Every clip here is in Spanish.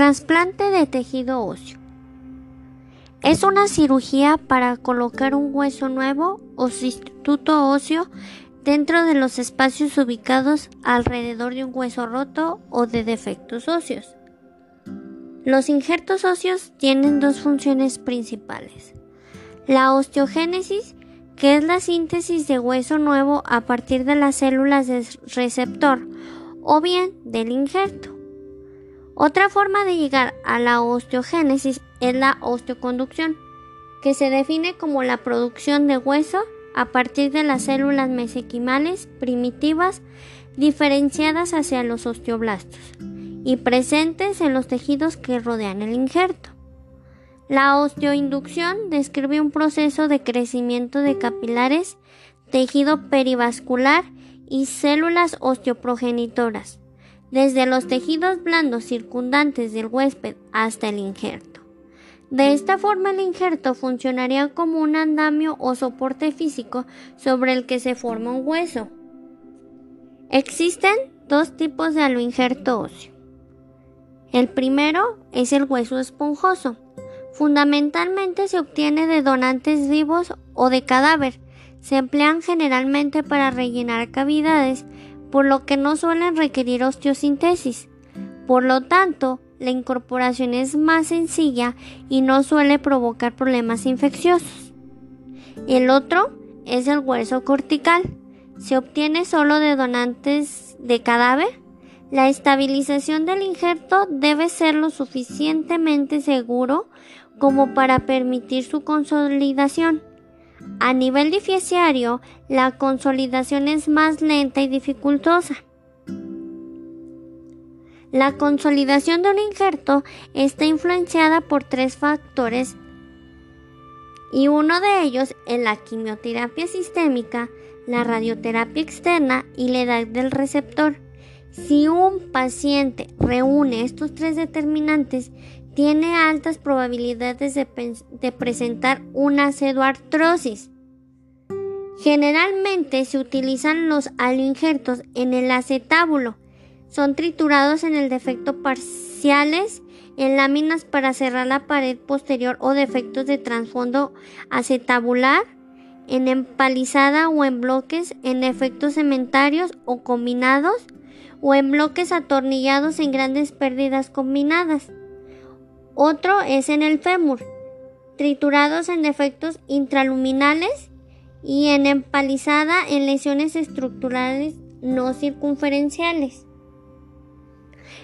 Trasplante de tejido óseo. Es una cirugía para colocar un hueso nuevo o sustituto óseo dentro de los espacios ubicados alrededor de un hueso roto o de defectos óseos. Los injertos óseos tienen dos funciones principales. La osteogénesis, que es la síntesis de hueso nuevo a partir de las células del receptor o bien del injerto. Otra forma de llegar a la osteogénesis es la osteoconducción, que se define como la producción de hueso a partir de las células mesenquimales primitivas diferenciadas hacia los osteoblastos y presentes en los tejidos que rodean el injerto. La osteoinducción describe un proceso de crecimiento de capilares, tejido perivascular y células osteoprogenitoras desde los tejidos blandos circundantes del huésped hasta el injerto. De esta forma el injerto funcionaría como un andamio o soporte físico sobre el que se forma un hueso. Existen dos tipos de aloinjerto óseo. El primero es el hueso esponjoso. Fundamentalmente se obtiene de donantes vivos o de cadáver. Se emplean generalmente para rellenar cavidades por lo que no suelen requerir osteosíntesis. Por lo tanto, la incorporación es más sencilla y no suele provocar problemas infecciosos. El otro es el hueso cortical. Se obtiene solo de donantes de cadáver. La estabilización del injerto debe ser lo suficientemente seguro como para permitir su consolidación. A nivel dificiario, la consolidación es más lenta y dificultosa. La consolidación de un injerto está influenciada por tres factores y uno de ellos es la quimioterapia sistémica, la radioterapia externa y la edad del receptor. Si un paciente reúne estos tres determinantes, tiene altas probabilidades de, presentar una pseudoartrosis. Generalmente se utilizan los aloinjertos en el acetábulo. Son triturados en el defecto parciales en láminas para cerrar la pared posterior o defectos de trasfondo acetabular, en empalizada o en bloques, en efectos cementarios o combinados, o en bloques atornillados en grandes pérdidas combinadas. Otro es en el fémur, triturados en defectos intraluminales y en empalizada en lesiones estructurales no circunferenciales.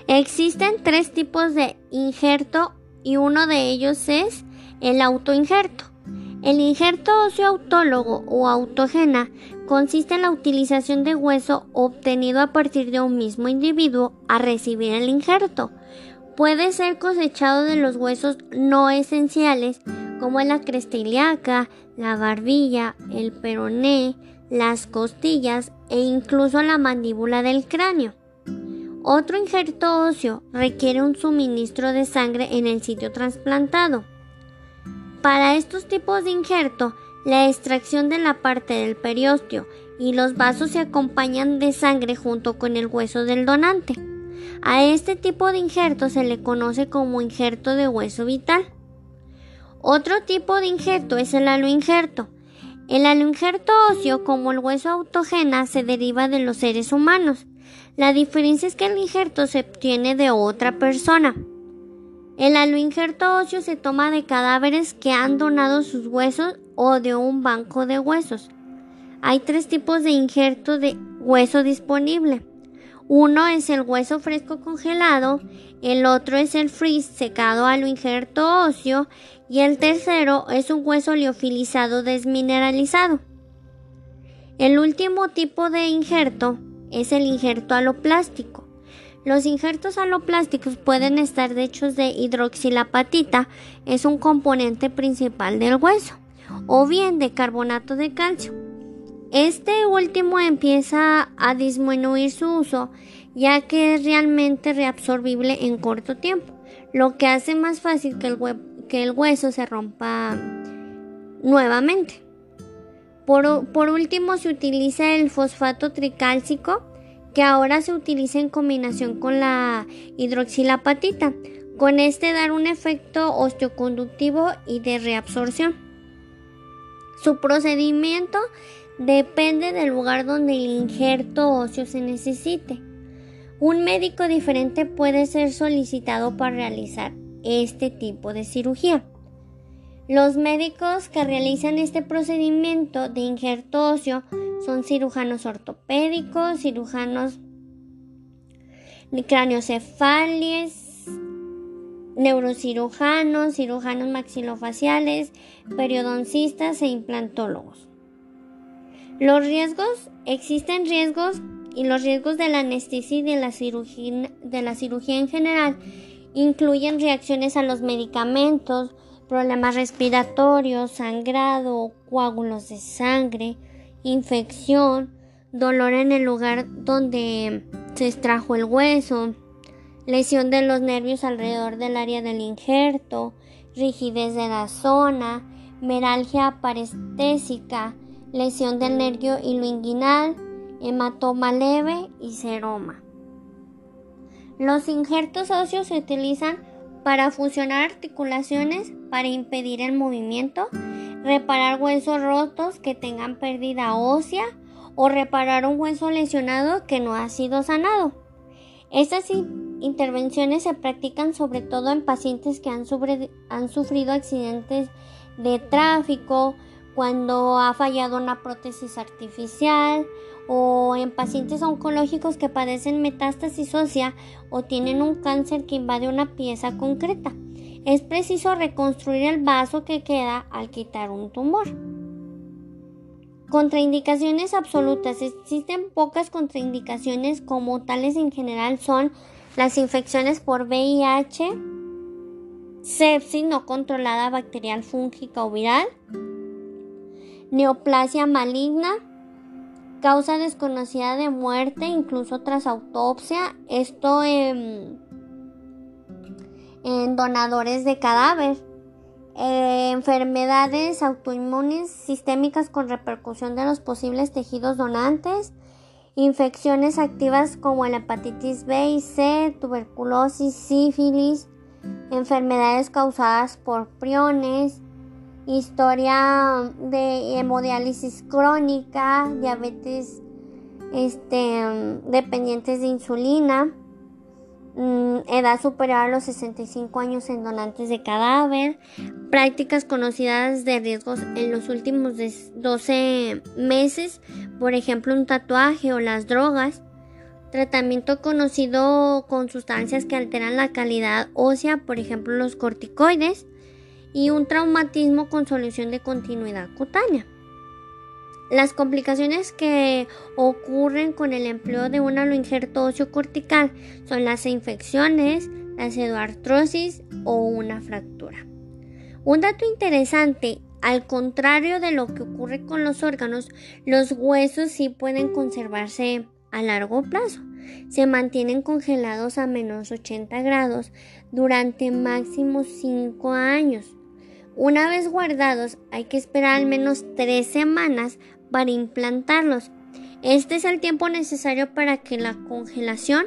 Existen tres tipos de injerto y uno de ellos es el autoinjerto. El injerto óseo autólogo o autógena consiste en la utilización de hueso obtenido a partir de un mismo individuo a recibir el injerto Puede ser cosechado de los huesos no esenciales como la cresta ilíaca, la barbilla, el peroné, las costillas e incluso la mandíbula del cráneo. Otro injerto óseo requiere un suministro de sangre en el sitio trasplantado. Para estos tipos de injerto, la extracción de la parte del periósteo y los vasos se acompañan de sangre junto con el hueso del donante. A este tipo de injerto se le conoce como injerto de hueso vital. Otro tipo de injerto es el aloinjerto. El aloinjerto óseo, como el hueso autógena, se deriva de los seres humanos. La diferencia es que el injerto se obtiene de otra persona. El aloinjerto óseo se toma de cadáveres que han donado sus huesos o de un banco de huesos. Hay tres tipos de injerto de hueso disponible. Uno es el hueso fresco congelado, el otro es el freeze secado a lo injerto óseo y el tercero es un hueso liofilizado desmineralizado. El último tipo de injerto es el injerto aloplástico. Los injertos aloplásticos pueden estar hechos de hidroxilapatita, es un componente principal del hueso, o bien de carbonato de calcio. Este último empieza a disminuir su uso ya que es realmente reabsorbible en corto tiempo, lo que hace más fácil que el, hueso se rompa nuevamente. Por, por último se utiliza el fosfato tricálcico que ahora se utiliza en combinación con la hidroxilapatita con este dar un efecto osteoconductivo y de reabsorción. Su procedimiento depende del lugar donde el injerto óseo se necesite. Un médico diferente puede ser solicitado para realizar este tipo de cirugía. Los médicos que realizan este procedimiento de injerto óseo son cirujanos ortopédicos, cirujanos craneocefales, neurocirujanos, cirujanos maxilofaciales, periodoncistas e implantólogos. Los riesgos, existen riesgos y los riesgos de la anestesia y de la cirugía, en general incluyen reacciones a los medicamentos, problemas respiratorios, sangrado, coágulos de sangre, infección, dolor en el lugar donde se extrajo el hueso, lesión de los nervios alrededor del área del injerto, rigidez de la zona, meralgia parestésica, lesión del nervio iloinguinal, hematoma leve y seroma. Los injertos óseos se utilizan para fusionar articulaciones para impedir el movimiento, reparar huesos rotos que tengan pérdida ósea o reparar un hueso lesionado que no ha sido sanado. Estas intervenciones se practican sobre todo en pacientes que han, han sufrido accidentes de tráfico, cuando ha fallado una prótesis artificial o en pacientes oncológicos que padecen metástasis ósea o tienen un cáncer que invade una pieza concreta. Es preciso reconstruir el vaso que queda al quitar un tumor. Contraindicaciones absolutas. Existen pocas contraindicaciones como tales en general son las infecciones por VIH, sepsis no controlada bacterial, fúngica o viral, neoplasia maligna, causa desconocida de muerte, incluso tras autopsia, esto en, donadores de cadáver, eh, enfermedades autoinmunes sistémicas con repercusión de los posibles tejidos donantes, infecciones activas como la hepatitis B y C, tuberculosis, sífilis, enfermedades causadas por priones, historia de hemodiálisis crónica, diabetes este, dependientes de insulina, mm, edad superior a los 65 años en donantes de cadáver, prácticas conocidas de riesgos en los últimos 12 meses, por ejemplo un tatuaje o las drogas, tratamiento conocido con sustancias que alteran la calidad ósea, por ejemplo los corticoides, y un traumatismo con solución de continuidad cutánea. Las complicaciones que ocurren con el empleo de un aloinjerto óseo cortical son las infecciones, la pseudoartrosis o una fractura. Un dato interesante, al contrario de lo que ocurre con los órganos, los huesos sí pueden conservarse a largo plazo. Se mantienen congelados a menos 80 grados durante máximo 5 años. Una vez guardados, hay que esperar al menos tres semanas para implantarlos. Este es el tiempo necesario para que la congelación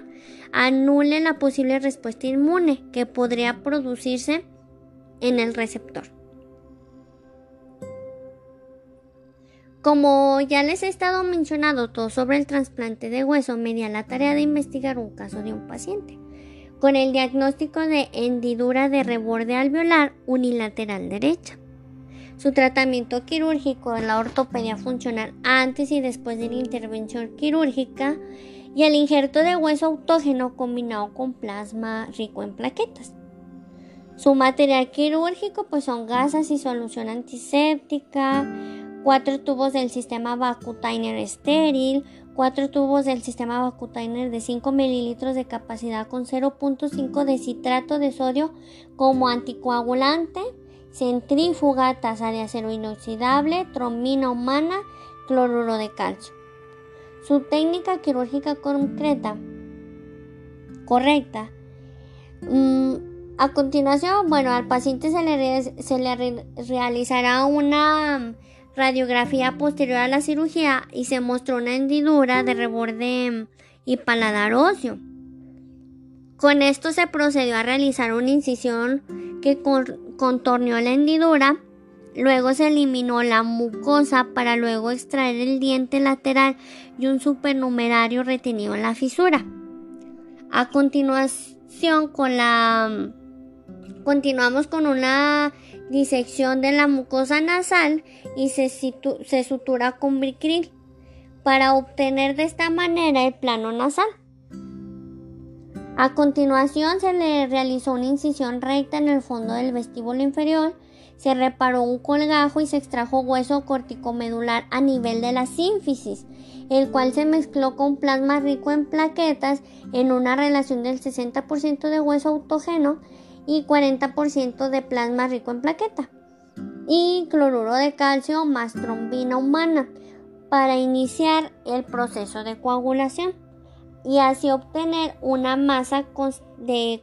anule la posible respuesta inmune que podría producirse en el receptor. Como ya les he estado mencionando todo sobre el trasplante de hueso, me di a la tarea de investigar un caso de un paciente con el diagnóstico de hendidura de reborde alveolar unilateral derecha. Su tratamiento quirúrgico en la ortopedia funcional antes y después de la intervención quirúrgica y el injerto de hueso autógeno combinado con plasma rico en plaquetas. Su material quirúrgico pues son gasas y solución antiséptica, cuatro tubos del sistema Vacutainer estéril, cuatro tubos del sistema Vacutainer de 5 mililitros de capacidad con 0.5 de citrato de sodio como anticoagulante, centrífuga, tasa de acero inoxidable, trombina humana, cloruro de calcio. Su técnica quirúrgica concreta, correcta. Mm, a continuación, bueno, al paciente se le, se le realizará una radiografía posterior a la cirugía y se mostró una hendidura de reborde y paladar óseo. Con esto se procedió a realizar una incisión que contorneó la hendidura. Luego se eliminó la mucosa para luego extraer el diente lateral y un supernumerario retenido en la fisura. A continuación con la continuamos con una disección de la mucosa nasal y se, sutura con bricril para obtener de esta manera el plano nasal. A continuación se le realizó una incisión recta en el fondo del vestíbulo inferior, se reparó un colgajo y se extrajo hueso corticomedular a nivel de la sínfisis, el cual se mezcló con plasma rico en plaquetas en una relación del 60% de hueso autógeno y 40% de plasma rico en plaqueta y cloruro de calcio más trombina humana para iniciar el proceso de coagulación y así obtener una masa de,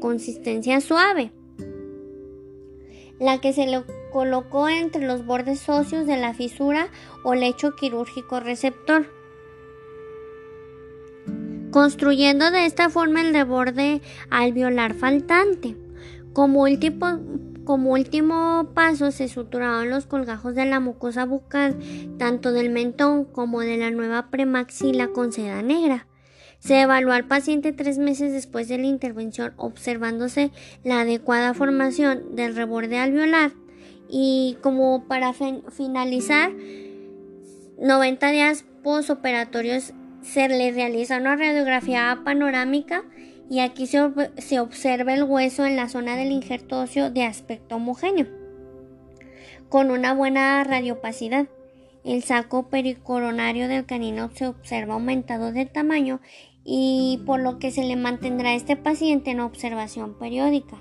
consistencia suave, la que se le colocó entre los bordes óseos de la fisura o lecho quirúrgico receptor, construyendo de esta forma el reborde alveolar faltante. Como último, como último paso se suturaron los colgajos de la mucosa bucal, tanto del mentón como de la nueva premaxila con seda negra. Se evaluó al paciente tres meses después de la intervención observándose la adecuada formación del reborde alveolar y como para finalizar 90 días postoperatorios se le realiza una radiografía panorámica y aquí se, observa el hueso en la zona del injerto óseo de aspecto homogéneo, con una buena radiopacidad. El saco pericoronario del canino se observa aumentado de tamaño y por lo que se le mantendrá a este paciente en observación periódica.